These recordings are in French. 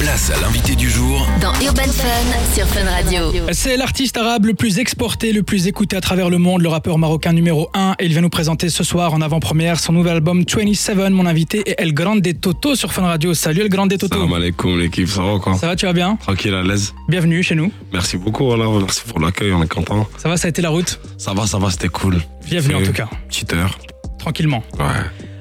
Place à l'invité du jour Dans Urban Fun sur Fun Radio. C'est l'artiste arabe le plus exporté, le plus écouté à travers le monde, le rappeur marocain numéro 1. Et il vient nous présenter ce soir en avant-première son nouvel album 27. Mon invité est El Grande Toto sur Fun Radio. Salut El Grande Toto. Salam alaikum l'équipe, ça va quoi? Ça va, tu vas bien? Tranquille, à l'aise. Bienvenue chez nous. Merci beaucoup, voilà, merci pour l'accueil, on est content. Ça va, ça a été la route? Ça va, ça va, c'était cool. Bienvenue en tout cas. Petite heure. Tranquillement. Ouais.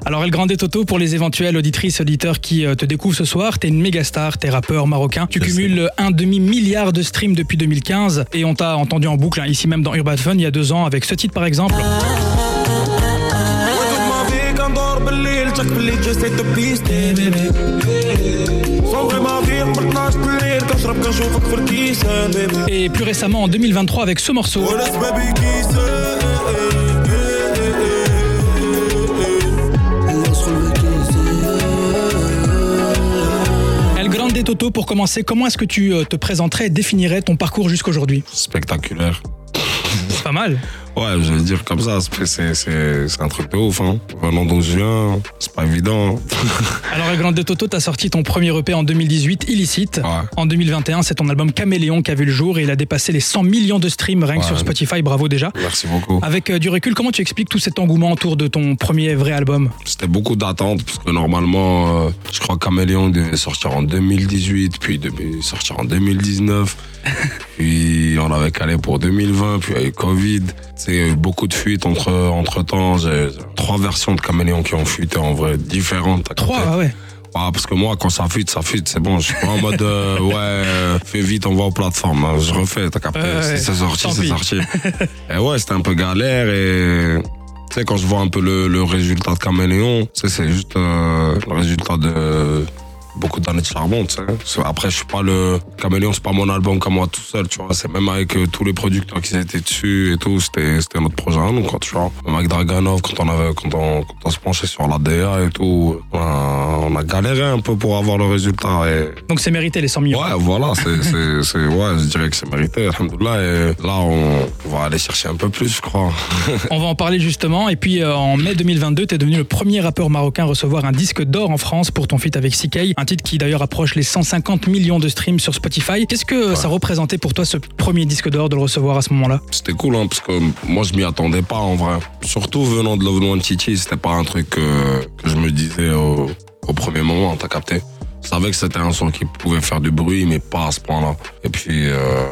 Alors El Grande Toto, pour les éventuelles auditrices, auditeurs qui euh, te découvrent ce soir, t'es une méga star, t'es rappeur marocain. Tu cumules euh, un demi-milliard de streams depuis 2015 et on t'a entendu en boucle, hein, ici même dans Urban Fun, il y a deux ans, avec ce titre par exemple. Et plus récemment en 2023 avec ce morceau. Toto pour commencer. Comment est-ce que tu euh, te présenterais et définirais ton parcours jusqu'aujourd'hui? Spectaculaire. Pas mal. Ouais, je vais dire comme ça, c'est- un truc de ouf. Hein. Venant d'où je viens, c'est pas évident. hein. Alors Grande Toto, t'as sorti ton premier EP en 2018, Illicite. Ouais. En 2021, c'est ton album Caméléon qui a vu le jour et il a dépassé les 100 millions de streams rien que Ouais. sur Spotify. Bravo déjà. Merci beaucoup. Avec euh, du recul, comment tu expliques tout cet engouement autour de ton premier vrai album? C'était beaucoup d'attentes parce que normalement, euh, je crois qu'Améléon devait sortir en 2018, puis devait sortir en 2019, puis on avait calé pour 2020, puis il y a eu Covid. Beaucoup de fuites entre entre temps. J'ai trois versions de Caméléon qui ont fuité en vrai différentes. Trois, ah ouais. Ah, parce que moi, quand ça fuite, ça fuite, c'est bon. Je suis pas en mode, euh, ouais, euh, fais vite, on va aux plateformes. hein. Je refais, t'as capté. C'est sorti, c'est sorti. et ouais, c'était un peu galère et, tu sais, quand je vois un peu le, le résultat de Caméléon, c'est juste euh, le résultat de beaucoup d'années de charbon, tu sais. Parce que Après, je suis pas le Caméléon, c'est pas mon album comme moi tout seul, tu vois. C'est même avec euh, tous les producteurs qui étaient dessus et tout. C'était, notre projet à nous, quoi, tu vois. Même avec Draganov, quand on avait, quand on, quand on se penchait sur la DA et tout, on a, on a galéré un peu pour avoir le résultat et, Donc c'est mérité les 100 millions. Ouais, voilà, c'est, ouais, je dirais que c'est mérité, alhamdoulilah. Et là, on, va aller chercher un peu plus, je crois. On va en parler justement. Et puis euh, en mai 2022, t'es devenu le premier rappeur marocain à recevoir un disque d'or en France pour ton feat avec CK. Un titre qui d'ailleurs approche les 150 millions de streams sur Spotify. Qu'est-ce que ça représentait pour toi ce premier disque d'or de le recevoir à ce moment-là? C'était cool, hein, parce que moi, je m'y attendais pas, en vrai. Surtout venant de Love One Titi, c'était pas un truc que, que je me disais au, au premier moment, t'as capté. Je savais que c'était un son qui pouvait faire du bruit, mais pas à ce point-là. Et puis, euh,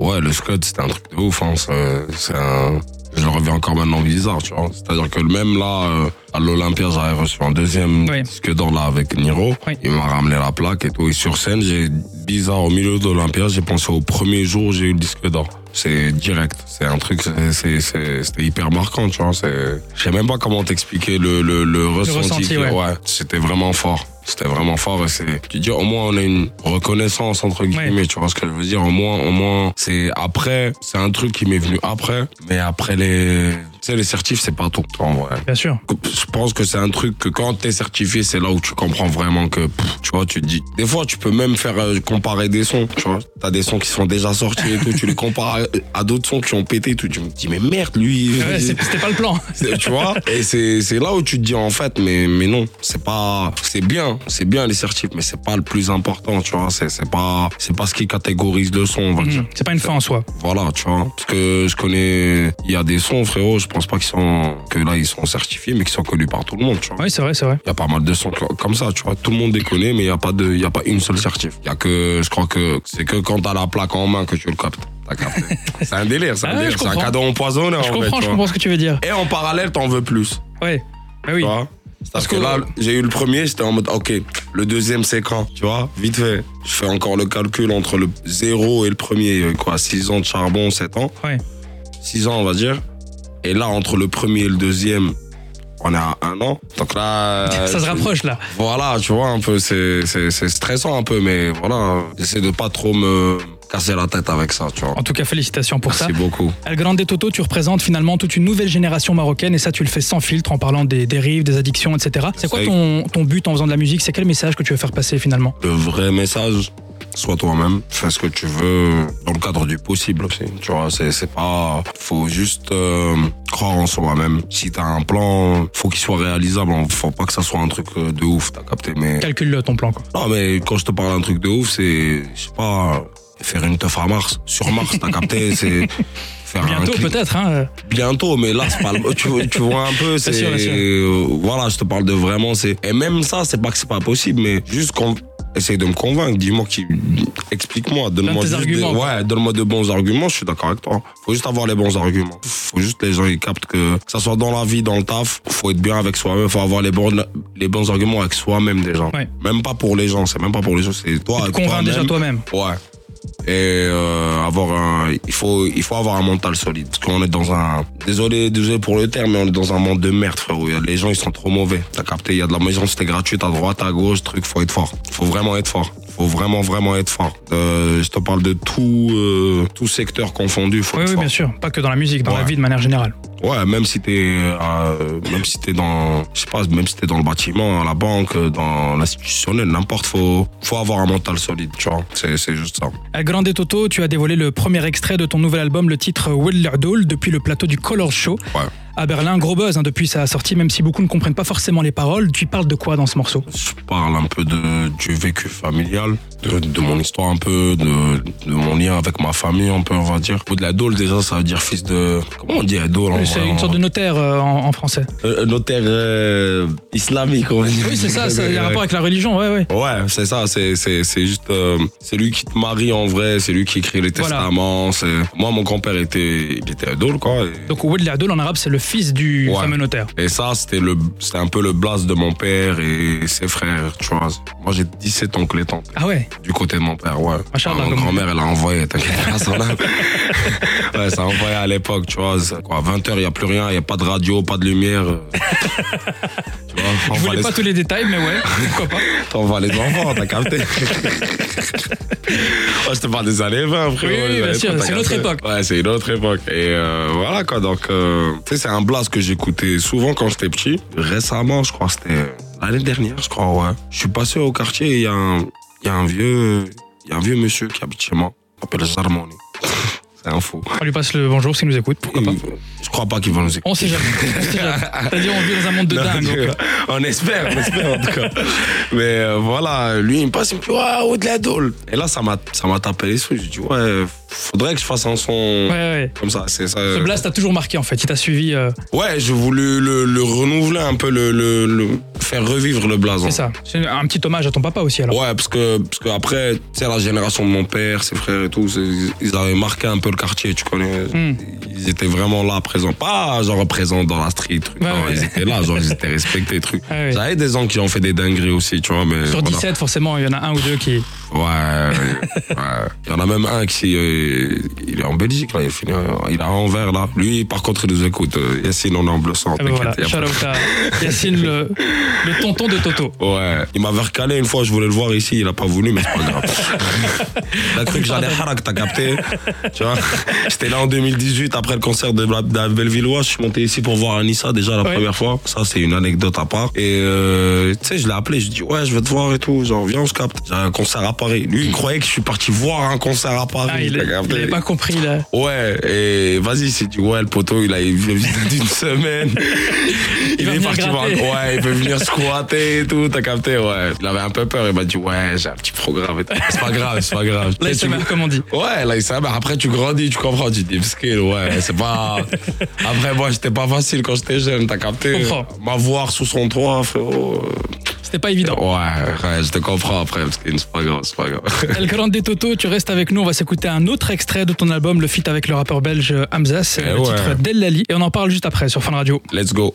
ouais, le Scud, c'était un truc de ouf, hein. C'est, c'est un, je le reviens encore maintenant bizarre, tu vois. C'est-à-dire que même là, euh, à l'Olympia, j'avais reçu un deuxième Oui. disque d'or là avec Niro. Oui. Il m'a ramené la plaque et tout. Et sur scène, j'ai, bizarre, au milieu de l'Olympia, j'ai pensé au premier jour où j'ai eu le disque d'or. C'est direct. C'est un truc, c'était hyper marquant, tu vois. Je sais même pas comment t'expliquer le, le, le ressenti. ressenti, que- ouais. C'était vraiment fort. C'était vraiment fort et c'est, tu dis, au moins on a une reconnaissance entre guillemets, Ouais. tu vois ce que je veux dire. Au moins, au moins, c'est après, c'est un truc qui m'est venu après, mais après les, tu sais, les certifs, c'est pas tout, en vrai. Bien sûr. Je pense que c'est un truc que quand t'es certifié, c'est là où tu comprends vraiment que, pff, tu vois, tu te dis. Des fois, tu peux même faire euh, comparer des sons, tu vois. T'as des sons qui sont déjà sortis et tout, tu les compares à, à d'autres sons qui ont pété et tout. Tu me dis, mais merde, lui. Ouais, C'était pas le plan. Tu vois et c'est là où tu te dis en fait mais mais non c'est pas c'est bien c'est bien les certifs mais c'est pas le plus important tu vois c'est pas pas ce qui catégorise le son on va dire Mhm. C'est pas une fin en soi. voilà tu vois parce que je connais il y a des sons frérot je pense pas qu'ils sont que là ils sont certifiés mais qui sont connus par tout le monde tu vois Oui, c'est vrai, c'est vrai. il y a pas mal de sons co- comme ça, tu vois. Tout le monde les connaît, mais il y a pas de, y a pas une seule certif. Il y a que, je crois que c'est que quand t'as la plaque en main que tu le captes. C'est un délire, c'est un Ah ouais, un cadeau empoisonné, en Je fait, comprends, tu je comprends ce que tu veux dire. Et en parallèle, t'en veux plus. Ouais. Bah oui. Tu vois parce que que- là, j'ai eu le premier, j'étais en mode, ok, le deuxième c'est quand Tu vois, vite fait. Je fais encore le calcul entre le zéro et le premier, euh, quoi, 6 ans de charbon, 7 ans. Ouais. 6 ans, on va dire. Et là, entre le premier et le deuxième, on est à un an. Donc là. Ça se rapproche là. Voilà, tu vois, un peu, c'est, stressant un peu, mais voilà, j'essaie de pas trop me casser la tête avec ça, tu vois. En tout cas, félicitations pour Merci ça. beaucoup. El Grande Toto, tu représentes finalement toute une nouvelle génération marocaine et ça, tu le fais sans filtre en parlant des dérives, des addictions, etc. C'est quoi ton, ton but en faisant de la musique? C'est quel message que tu veux faire passer finalement? Le vrai message, sois toi-même, fais ce que tu veux dans le cadre du possible aussi. Tu vois, c'est c'est pas, faut juste euh, croire en soi-même. Si t'as un plan, faut qu'il soit réalisable. Faut pas que ça soit un truc euh, de ouf, t'as capté. Mais Calcule ton plan, quoi. non, mais quand je te parle d'un truc de ouf, c'est, je sais pas, faire une teuf à Mars, sur Mars, t'as capté, c'est faire Bientôt, peut-être, hein. Bientôt, mais là, c'est pas le- tu, vois- tu vois un peu, c'est, sûr, euh, voilà, je te parle de vraiment, c'est, et même ça, c'est pas que c'est pas possible, mais juste qu'on, essaye de me convaincre, dis-moi qui, explique-moi, donne-moi quoi. ouais, donne-moi de bons arguments, je suis d'accord avec toi. Faut juste avoir les bons arguments. Faut juste que les gens, ils captent que, que ça soit dans la vie, dans le taf, faut être bien avec soi-même, faut avoir les bons, les bons arguments avec soi-même déjà. Ouais. Même pas pour les gens, c'est même pas pour les gens, c'est toi. avec Convainc déjà toi-même. Ouais. Et euh, avoir il faut, il faut avoir un mental solide. Parce qu'on est dans un, désolé, désolé pour le terme, mais on est dans un monde de merde, frérot. Les gens, ils sont trop mauvais. T'as capté, il y a de la maison, c'était gratuite à droite, à gauche, truc, faut être fort. Faut vraiment être fort. Faut vraiment, vraiment être fort. Euh, je te parle de tout, euh, tout secteur confondu, faut Oui, être oui, fort. bien sûr. Pas que dans la musique, dans la vie de manière générale. Ouais, même si t'es, euh, même si t'es dans, je sais pas, même si t'es dans le bâtiment, à la banque, dans l'institutionnel, n'importe, faut, faut avoir un mental solide, tu vois. C'est, c'est juste ça. El Grande Toto, tu as dévoilé le premier extrait de ton nouvel album, le titre Wellerdoll, depuis le plateau du Color Show. Ouais. À Berlin, gros buzz hein, depuis sa sortie, même si beaucoup ne comprennent pas forcément les paroles. Tu parles de quoi dans ce morceau? Je parle un peu de, du vécu familial, de, de mon histoire un peu, de, de mon lien avec ma famille un peu, on va dire. Au de la dôle, déjà, ça veut dire fils de... Comment on dit dôle en C'est une sorte de notaire euh, en, en français. Euh, notaire euh, islamique, on va dire. Oui, c'est ça, ça a un rapport avec la religion, ouais, ouais. Ouais, c'est ça, c'est, juste, euh, c'est lui qui te marie en vrai, c'est lui qui écrit les Voilà. testaments, moi, mon grand-père était, il était adol, quoi. Et, Donc Wellerdoll en arabe, c'est le fils du Ouais. fameux notaire. et ça, c'était le, c'était un peu le blase de mon père et ses frères, tu vois. Moi, j'ai 17 oncles et tantes. Ah ouais? Du côté de mon père, ouais. Ma grand-mère, elle a envoyé, t'inquiète pas, âme. ouais, ça a envoyé à l'époque, tu vois. Quoi, 20h, il n'y a plus rien, il n'y a pas de radio, pas de lumière. euh. vois, on Je va voulais les- pas tous les détails, mais ouais, pourquoi pas. T'envoies les enfants, t'as capté. Je te parle des années 20, frérot. Oui, oui, bien sûr, 30, c'est une autre époque. Ouais, c'est une autre époque. Et euh, voilà, quoi. Donc, euh, tu sais, c'est un blast que j'écoutais souvent quand j'étais petit. Récemment, je crois, c'était l'année dernière, je crois, ouais. Je suis passé au quartier et il y, a un- y a un vieux, il y a un vieux monsieur qui habite chez moi. Il s'appelle Zarmoni. c'est un fou. On lui passe le bonjour s'il nous écoute, pourquoi pas. Je crois pas qu'il va nous écouter. On sait jamais. On. C'est-à-dire, vit dans un monde de Non, dingue. donc, euh, on espère, on espère en tout cas. Mais euh, voilà, lui il me passe, il me dit ouais, de la dôle. Et là ça m'a ça m'a tapé les soucis. Je dis ouais, faudrait que je fasse un son Ouais, ouais. comme ça. C'est ça. Ce blast t'a toujours marqué en fait, il t'a suivi. euh, Ouais, j'ai voulu le, le renouveler un peu, le, le, le- faire revivre le blason. c'est ça. C'est un petit hommage à ton papa aussi alors. Ouais, parce que, parce que après, tu sais, la génération de mon père, ses frères et tout, ils avaient marqué un peu le quartier, tu connais. Hmm. Ils étaient vraiment là, présents. Pas genre présents dans la street, truc. Ouais, non, ouais. ils étaient là, genre ils étaient respectés, truc. Ah ouais. J'avais des gens qui ont fait des dingueries aussi, tu vois, mais. Sur voilà. 17, forcément, il y en a un ou deux qui. Ouais. Il y en a même un qui euh, il est en Belgique, là, il, est fini, euh, il est à Anvers, là. Lui, par contre, il nous écoute. Euh, Yacine, on est en bleu sang, Ah ben voilà, Yacine, le, le tonton de Toto. Ouais, il m'avait recalé une fois, je voulais le voir ici, il a pas voulu, mais c'est pas grave. il a cru que j'allais harak, t'as capté Tu vois J'étais là en 2018, après le concert de, la- de Bellevillois, je suis monté ici pour voir Anissa déjà la Ouais. première fois. Ça, c'est une anecdote à part. Et euh, tu sais, je l'ai appelé, je lui ai dit, ouais, je vais te voir et tout, genre, viens, on se capte. J'ai un concert à Paris. Lui, il croyait que je suis parti voir un concert à Paris. Ah, il t'as il capté? avait pas compris là. Ouais, et vas-y, c'est du ouais, le poteau, il a une visite d'une semaine. Il, est parti voir. Ouais, il peut venir squatter et tout, t'as capté, ouais. Il avait un peu peur, il m'a dit, ouais, j'ai un petit programme et tout. C'est pas grave, c'est pas grave. Là, il Tu comme on dit. Ouais, là, il s'est- après, tu grandis, tu comprends, tu dis, skill, ouais, c'est pas. Après, moi, j'étais pas facile quand j'étais jeune, t'as capté. M'avoir sous son toit, frérot. euh, C'était pas évident. Ouais, ouais, je te comprends après, parce que c'est pas grave, c'est pas grave. El Grande Toto, tu restes avec nous. On va s'écouter un autre extrait de ton album, le feat avec le rappeur belge Hamza. C'est Eh le ouais. titre Dellali. Et on en parle juste après sur Fun Radio. Let's go.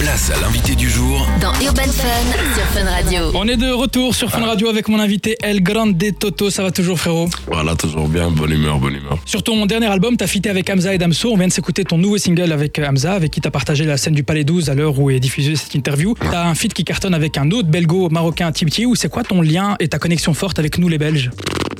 Place à l'invité du jour Dans Urban Fun sur Fun Radio. On est de retour sur Fun Radio avec mon invité El Grande Toto. Ça va toujours, frérot? Voilà, toujours bien, bonne humeur, bonne humeur. Sur ton dernier album, t'as fité avec Hamza et Damso. On vient de s'écouter ton nouveau single avec Hamza, avec qui t'as partagé la scène du Palais 12 à l'heure où est diffusée cette interview. T'as un feat qui cartonne avec un autre belgo-marocain, Tibti. Ou c'est quoi ton lien et ta connexion forte avec nous, les Belges?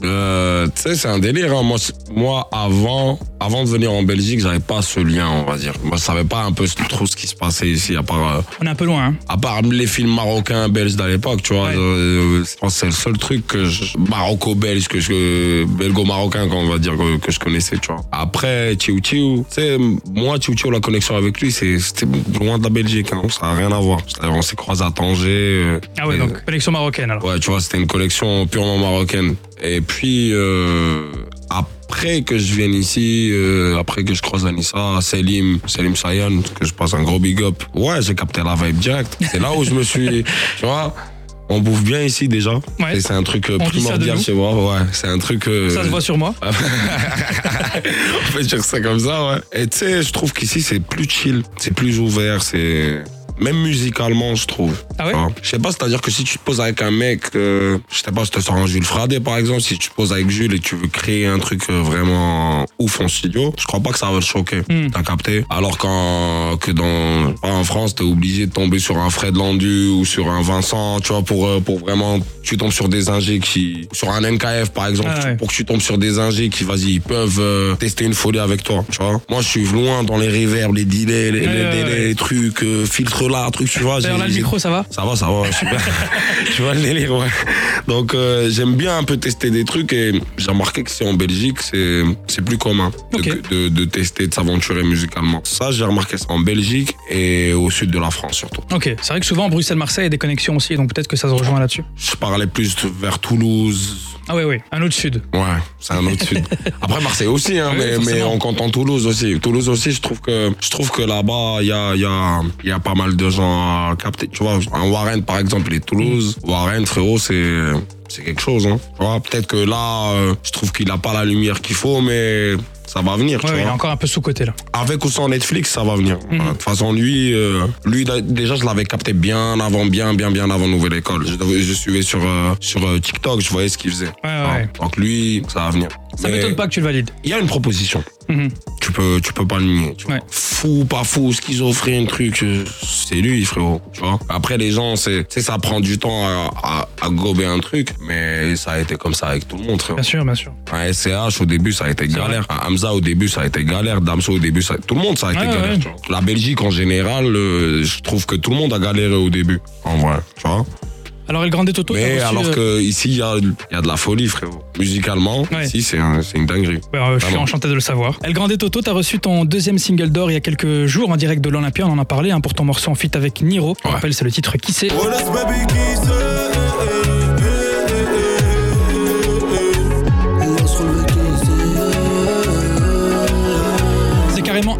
Euh, tu sais, c'est un délire. hein. Moi, moi, avant, avant de venir en Belgique, j'avais pas ce lien, on va dire. Moi, je savais pas un peu trop ce qui se passait ici, à part, euh, On est un peu loin. Hein. à part les films marocains, belges d'à l'époque, tu vois. Ouais. Euh, je pense que c'est le seul truc que je- maroco-belge, que je, belgo-marocain, qu'on va dire, que, que je connaissais, tu vois. Après, Chiu Chiu, tu sais, moi, Chiu Chiu, la connexion avec lui, c'est- c'était loin de la Belgique, hein. Ça n'a rien à voir. On s'est croisés à Tanger. euh, Ah ouais, et- donc connexion marocaine alors. Ouais, tu vois, c'était une collection purement marocaine. Et puis, euh, après que je vienne ici, euh, après que je croise Anissa, Selim, Selim Sayan, que je passe un gros big up, ouais, j'ai capté la vibe direct. C'est là où je me suis, tu vois, on bouffe bien ici déjà. Ouais. Et c'est un truc euh, On primordial chez moi, ouais. C'est un truc... euh, Ça se voit sur moi. on peut dire ça comme ça, ouais. Et tu sais, je trouve qu'ici, c'est plus chill, c'est plus ouvert, c'est... Même musicalement, je trouve. Ah ouais Tu vois. Je sais pas, c'est-à-dire que si tu te poses avec un mec, euh, je sais pas, je te sors un Jules Fradé par exemple, si tu te poses avec Jules et tu veux créer un truc euh, vraiment ouf en studio, je crois pas que ça va le choquer. Hmm. T'as capté? Alors qu'en, que dans, pas en France, t'es obligé de tomber sur un Fred Landu ou sur un Vincent, tu vois, pour, euh, pour vraiment, tu tombes sur des ingés qui, sur un NKF par exemple, Ah ouais. pour que tu tombes sur des ingés qui, vas-y, ils peuvent euh, tester une folie avec toi, tu vois. Moi, je suis loin dans les reverbs, les delays, les, Ouais, les, ouais, les- ouais. les trucs, euh, filtre là, truc, tu vois. D'ailleurs là, le micro, ça va ça va, ça va, super. tu vois le délire, ouais. Donc euh, j'aime bien un peu tester des trucs et j'ai remarqué que c'est en Belgique, c'est c'est plus commun de, de, de tester, de s'aventurer musicalement. Ça, j'ai remarqué ça en Belgique et au sud de la France surtout. Ok, c'est vrai que souvent Bruxelles-Marseille, il y a des connexions aussi, donc peut-être que ça se rejoint là-dessus. Je parlais plus vers Toulouse. Ah ouais, ouais, un autre sud. Ouais, c'est un autre sud. Après Marseille aussi, hein, Ouais, mais, mais on compte Toulouse aussi. Toulouse aussi, je trouve que je trouve que là-bas, il y a, y, a, y a pas mal de gens à capter. Tu vois, un Warren par exemple, et Toulouse. Warren, frérot, c'est c'est quelque chose. Hein. Tu vois, peut-être que là, euh, je trouve qu'il a pas la lumière qu'il faut, mais ça va venir. Ouais, tu il est encore un peu sous-côté là. Avec ou sans Netflix, ça va venir. Mhm. De toute façon, lui, euh, lui déjà, je l'avais capté bien avant, bien, bien, bien avant Nouvelle École. Je, je suivais sur, euh, sur euh, TikTok, je voyais ce qu'il faisait. Ouais. Donc lui, ça va venir. Ça m'étonne pas que tu le valides. Il y a une proposition. Mhm. Tu peux, tu peux pas le nier. Ouais. Fou, pas fou, schizophrène, truc, euh, c'est lui, frérot. Tu vois. Après, les gens, c'est, ça prend du temps à, à, à gober un truc, mais ça a été comme ça avec tout le monde, frérot. Bien sûr, bien sûr. Un SCH au début ça a été galère. Un Hamza au début ça a été galère. Damso au début ça tout le monde ça a été galère. ouais. tu vois. La Belgique en général, euh, je trouve que tout le monde a galéré au début. En vrai, tu vois. Alors, El Grande Toto, t'as Mais reçu, alors euh, que ici il y a, il y a de la folie frérot. Musicalement, Ouais. ici c'est un- c'est une dinguerie. Ouais, euh, je suis enchanté de le savoir. El Grande Toto, t'as reçu ton deuxième single d'or il y a quelques jours en direct de l'Olympia, on en a parlé, hein, pour ton morceau en feat avec Niro. On rappelle, c'est le titre Qui c'est? Oh,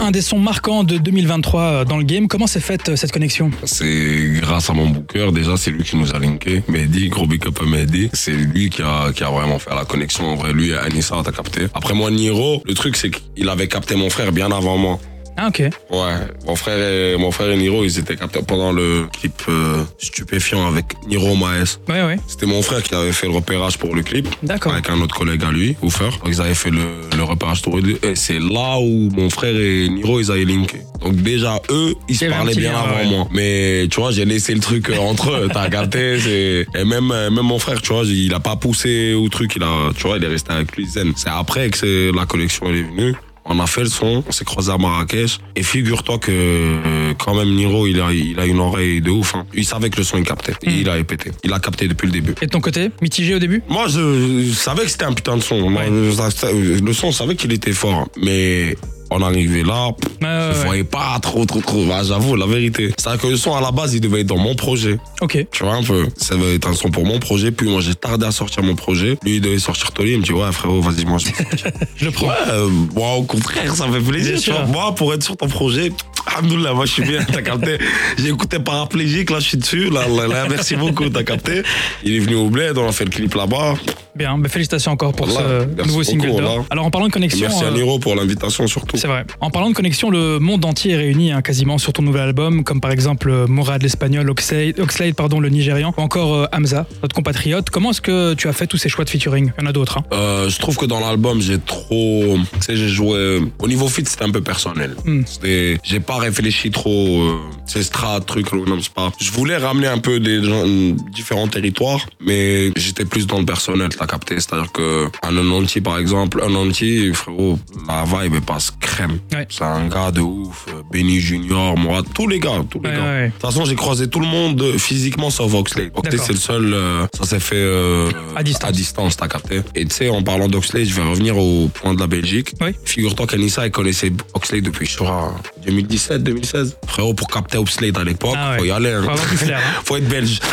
un des sons marquants de 2023 euh, dans le game. Comment s'est faite euh, cette connexion C'est grâce à mon booker, déjà c'est lui qui nous a linké. Mehdi, gros big up à Mehdi. C'est lui qui a, vraiment fait la connexion. En vrai, lui et Anissa, t'as capté. Après moi, Niro, le truc c'est qu'il avait capté mon frère bien avant moi. Ah, ok. Ouais, mon frère et, mon frère et Niro, ils étaient captés pendant le clip euh, stupéfiant avec Niro Maes. Ouais, ouais. C'était mon frère qui avait fait le repérage pour le clip. D'accord. Avec un autre collègue à lui, Oufer. Donc ils avaient fait le, le repérage tous les deux. Et c'est là où mon frère et Niro, ils avaient linké. Donc déjà, eux, ils se parlaient bien lien, avant ouais. moi. Mais tu vois, j'ai laissé le truc euh, entre eux. T'as c'est... Et même, euh, même mon frère, tu vois, il a pas poussé au truc. Il a, tu vois, il est resté avec lui zen. C'est après que c'est, la collection elle est venue. On a fait le son, on s'est croisé à Marrakech. Et figure-toi que euh, quand même Niro, il a, il a une oreille de ouf. hein. Il savait que le son il captait. Et Mm. il a pété. Il a capté depuis le début. Et de ton côté, mitigé au début? Moi, je, je savais que c'était un putain de son. Moi, je- le son, je savais qu'il était fort. Mais on arrivait là, ouais, je ouais. voyais pas trop, trop, trop. Bah, J'avoue, la vérité. C'est-à-dire que le son, à la base, il devait être dans mon projet. Ok. Tu vois un peu. Ça devait être un son pour mon projet. Puis moi, j'ai tardé à sortir mon projet. Lui, il devait sortir Tolly. Il me dit, ouais, frérot, vas-y, moi, je le prends. Ouais, euh, moi, au contraire, ça me fait plaisir. Tu vois. Moi, pour être sur ton projet, Alhamdoulilah, moi, je suis bien, t'as capté. J'ai écouté paraplégique, là, je suis dessus. Là, là, là, merci beaucoup, t'as capté. Il est venu au bled, on a fait le clip là-bas. Bien, bah, félicitations encore pour Voilà, ce nouveau single d'or. Alors en parlant de connexion, merci à euh, Niro pour l'invitation, surtout. c'est vrai. En parlant de connexion, le monde entier est réuni hein, quasiment sur ton nouvel album, comme par exemple euh, Morad l'espagnol, Oxlade, Oxlade pardon, le nigérian, ou encore euh, Hamza, notre compatriote. Comment est-ce que tu as fait tous ces choix de featuring? Il y en a d'autres. Hein. Euh, je trouve que dans l'album, j'ai trop. Tu sais, j'ai joué. Au niveau fit, c'était un peu personnel. C'était- J'ai pas réfléchi trop. Euh, c'est strat, truc, non, c'est pas. Je voulais ramener un peu des gens, différents territoires, mais j'étais plus dans le personnel, capté C'est-à-dire que un Nonanti, par exemple, un Nonanti, frérot, la vibe passe crème. Ouais. C'est un gars de ouf. Benny Junior, moi, tous les gars, tous les Ouais, gars. ouais. De toute façon, j'ai croisé tout le monde euh, physiquement sauf Oxley. Oxley, c'est le seul, euh, ça s'est fait euh, À distance. à distance, t'as capté. Et tu sais, en parlant d'Oxley, je vais revenir au point de la Belgique. Oui. Figure-toi qu'Anissa, elle connaissait Oxley depuis, je crois, 2017, 2016. Frérot, pour capter Oxley à l'époque, Ah ouais. faut y aller. hein. Faut flair, hein. faut être belge.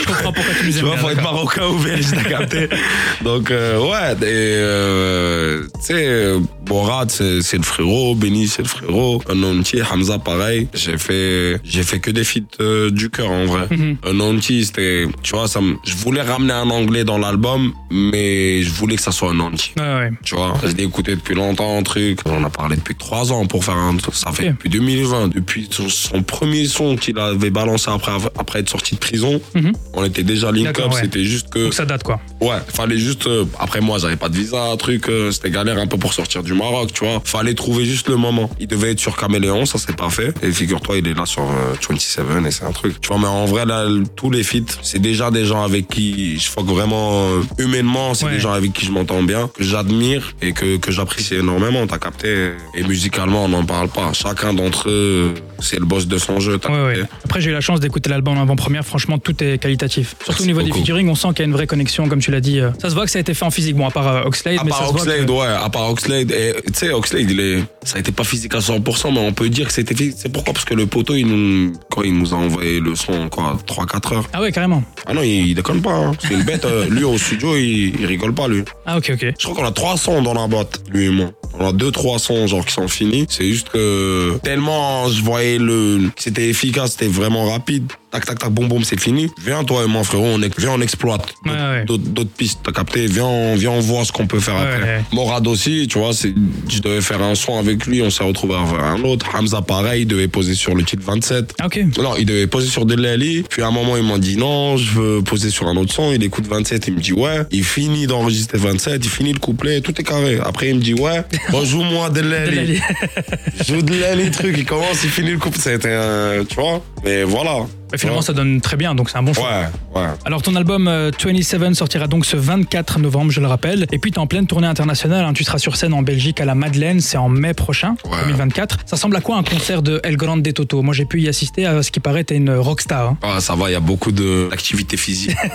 Je comprends pourquoi tu nous Tu aimes vois, bien, faut être marocain ou belge, t'as capté. Donc, euh, ouais, et, tu sais, Borat, c'est le frérot, Benny, c'est le frérot, Nonti, Hamza, pareil. J'ai fait, j'ai fait que des feats euh, du cœur, en vrai. Mhm. Nonti, c'était, tu vois, ça je voulais ramener un anglais dans l'album, mais je voulais que ça soit un Nonti. Ouais, ouais. Tu vois, je l'ai écouté depuis longtemps, un truc. On a parlé depuis trois ans pour faire un. Ça fait depuis 2020, depuis son, premier son qu'il avait balancé après, après être sorti de prison. Mhm. On était déjà link up, ouais. c'était juste que. Donc ça date, quoi. Ouais, fallait juste. euh, après, moi, j'avais pas de visa, un truc. euh, c'était galère un peu pour sortir du Maroc, tu vois. Fallait trouver juste le moment. Il devait être sur Caméléon, ça c'est pas fait. Et figure-toi, il est là sur euh, 27 et c'est un truc. Tu vois, mais en vrai, là, tous les feats, c'est déjà des gens avec qui je fuck vraiment euh, humainement. C'est Ouais. des gens avec qui je m'entends bien, que j'admire et que, que j'apprécie énormément. T'as capté? Et musicalement, on n'en parle pas. Chacun d'entre eux, c'est le boss de son jeu. T'as Ouais, ouais. Après, j'ai eu la chance d'écouter l'album en avant-première. Franchement, tout est qualitatif. Surtout au niveau des featuring, on sent qu'il y a une vraie connexion, comme tu l'as dit. euh. Ça se voit que ça a été fait en physique. Bon, à part euh, Oxlade, À mais ça part se voit Oxlade, que... ouais, à part Oxlade. Et tu sais, Oxlade, il est, ça a été pas physique à 100%, mais on peut dire que c'était. C'est pourquoi? Parce que le poteau, il nous, quand il nous a envoyé le son, quoi, 3-4 heures. Ah ouais, carrément. Ah non, il, il déconne pas. Hein. C'est une bête. euh, lui, au studio, il, il rigole pas, lui. Ah ok, ok. Je crois qu'on a trois sons dans la boîte, lui et moi. On a deux, trois sons, genre, qui sont finis. C'est juste que tellement je voyais le, c'était efficace, c'était vraiment rapide. Tac, tac, tac, boum, boum, c'est fini. Viens, toi et moi, frérot, on, viens, on exploite. Ouais. D'autres pistes, t'as capté. Viens, on, viens, on voit ce qu'on peut faire après. ouais. Morad aussi, tu vois, je devais faire un son avec lui, on s'est retrouvé à faire un autre. Hamza, pareil, il devait poser sur le titre 27. Ah, ok. Non, il devait poser sur Delali. Puis à un moment, il m'a dit non, je veux poser sur un autre son. Il écoute 27, il me dit ouais. Il finit d'enregistrer 27, il finit le couplet, tout est carré. Après, il me dit ouais, bon, joue-moi Delali. Joue Delali, truc. Il commence, il finit le couplet. C'était un, tu vois. Mais voilà. Mais finalement, ça donne très bien, donc c'est un bon choix. Ouais, ouais. Alors ton album euh, 27 sortira donc ce 24 novembre, je le rappelle. Et puis tu es en pleine tournée internationale, hein. tu seras sur scène en Belgique à la Madeleine, c'est en mai prochain, Ouais. 2024. Ça semble à quoi un concert de El Grande des Toto? Moi j'ai pu y assister, à ce qui paraît t'es une rockstar. hein. Ah, ça va, il y a beaucoup de- d'activité physique.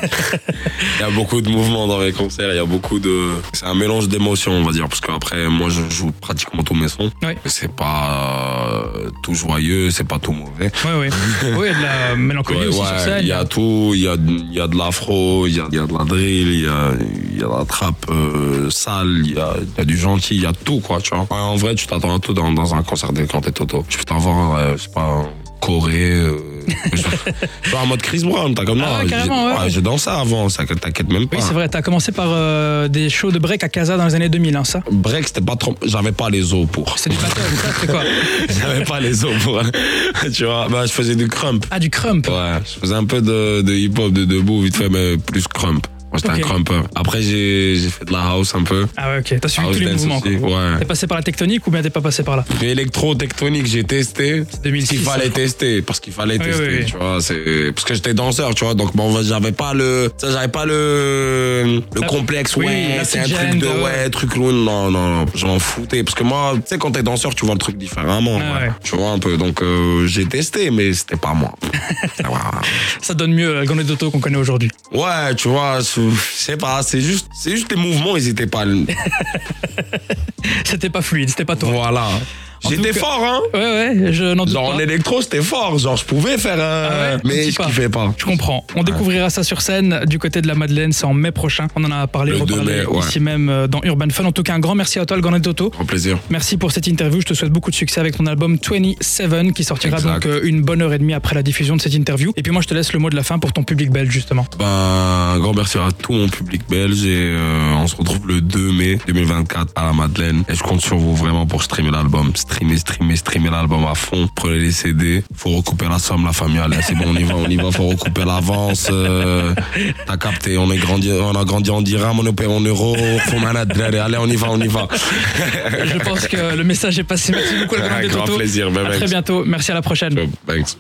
Il y a beaucoup de mouvements dans les concerts, il y a beaucoup de. C'est un mélange d'émotions, on va dire, parce qu'après, moi, je joue pratiquement tous mes sons. Ouais. C'est pas euh, tout joyeux, c'est pas tout mauvais. Oui, de la mélancolie Ouais, aussi ouais, sur scène. il y a tout, il y a, y a de l'afro, il y a, y a de la drill, il y a, y a de la trappe euh, sale, il y a, y a du gentil, il y a tout, quoi, tu vois. En vrai, tu t'attends à tout dans, dans un concert des Canté Toto. Tu peux t'avoir, euh, je sais pas, en Corée, euh, je- en mode Chris Brown, t'as comme Ah ouais, carrément, ouais. j'ai dansé avant, ça t'inquiète même pas. Oui, c'est vrai, t'as commencé par euh, des shows de break à Casa dans les années 2000, hein, ça Break, c'était pas trop, j'avais pas les os pour. C'est du battle, c'est quoi J'avais pas les os pour, tu vois. Bah, je faisais du crump. Ah, du crump Ouais, je faisais un peu de, de hip-hop de debout, vite fait, mais plus crump. Moi, j'étais un crumper. Après, j'ai j'ai fait de la house un peu. Ah ouais, ok. T'as suivi House tous les mouvements. ouais. T'es passé par la tectonique ou bien t'es pas passé par là Puis électro-tectonique, j'ai testé. 2006, Parce qu'il fallait tester, parce qu'il fallait Oui, tester, oui, oui. tu vois. C'est parce que j'étais danseur, tu vois. Donc bon, j'avais pas le, ça, j'avais pas le, le La- complexe. ouais, c'est un truc de ouais, truc loin. Non, non, non, j'en foutais. Parce que moi, tu sais, quand t'es danseur, tu vois le truc différemment. Ah ouais. ouais. Tu vois un peu. Donc euh, j'ai testé, mais c'était pas moi. Ça donne mieux la grande d'auto qu'on connaît aujourd'hui. Ouais, tu vois, je je sais pas, c'est juste, c'est juste les mouvements, ils étaient pas. C'était pas fluide, c'était pas toi. voilà. J'étais fort, hein. Ouais, ouais, je n'en doute Genre pas. en électro, c'était fort. Genre, je pouvais faire. euh, Ah ouais, un mais je pas. kiffais pas. Je comprends. On découvrira ça sur scène du côté de la Madeleine, c'est en mai prochain. On en a parlé, Le 2 reparlé mai, ouais. ici même euh, dans Urban Fun. En tout cas, un grand merci à toi, le Grand Toto. Grand plaisir. Merci pour cette interview. Je te souhaite beaucoup de succès avec ton album 27 qui sortira Exact. donc euh, une bonne heure et demie après la diffusion de cette interview. Et puis moi, je te laisse le mot de la fin pour ton public belge, justement. Ben, un grand merci à tout mon public belge et euh, on se retrouve le 2 mai 2024 à la Madeleine. Et je compte sur vous vraiment pour streamer l'album. Streamer, streamer, streamer l'album à fond. Prenez les CD. Faut recouper la somme, la famille. Allez, c'est bon, on y va, on y va. Faut recouper l'avance. Euh, T'as capté. On est grandi, on a grandi en dirham, on est en euros. Faut malade. Allez, allez, on y va, on y va. Je pense que le message est passé. Merci beaucoup, le Grand Avec grand Toto. plaisir. Ben, À très bientôt. Merci à la prochaine. Thanks.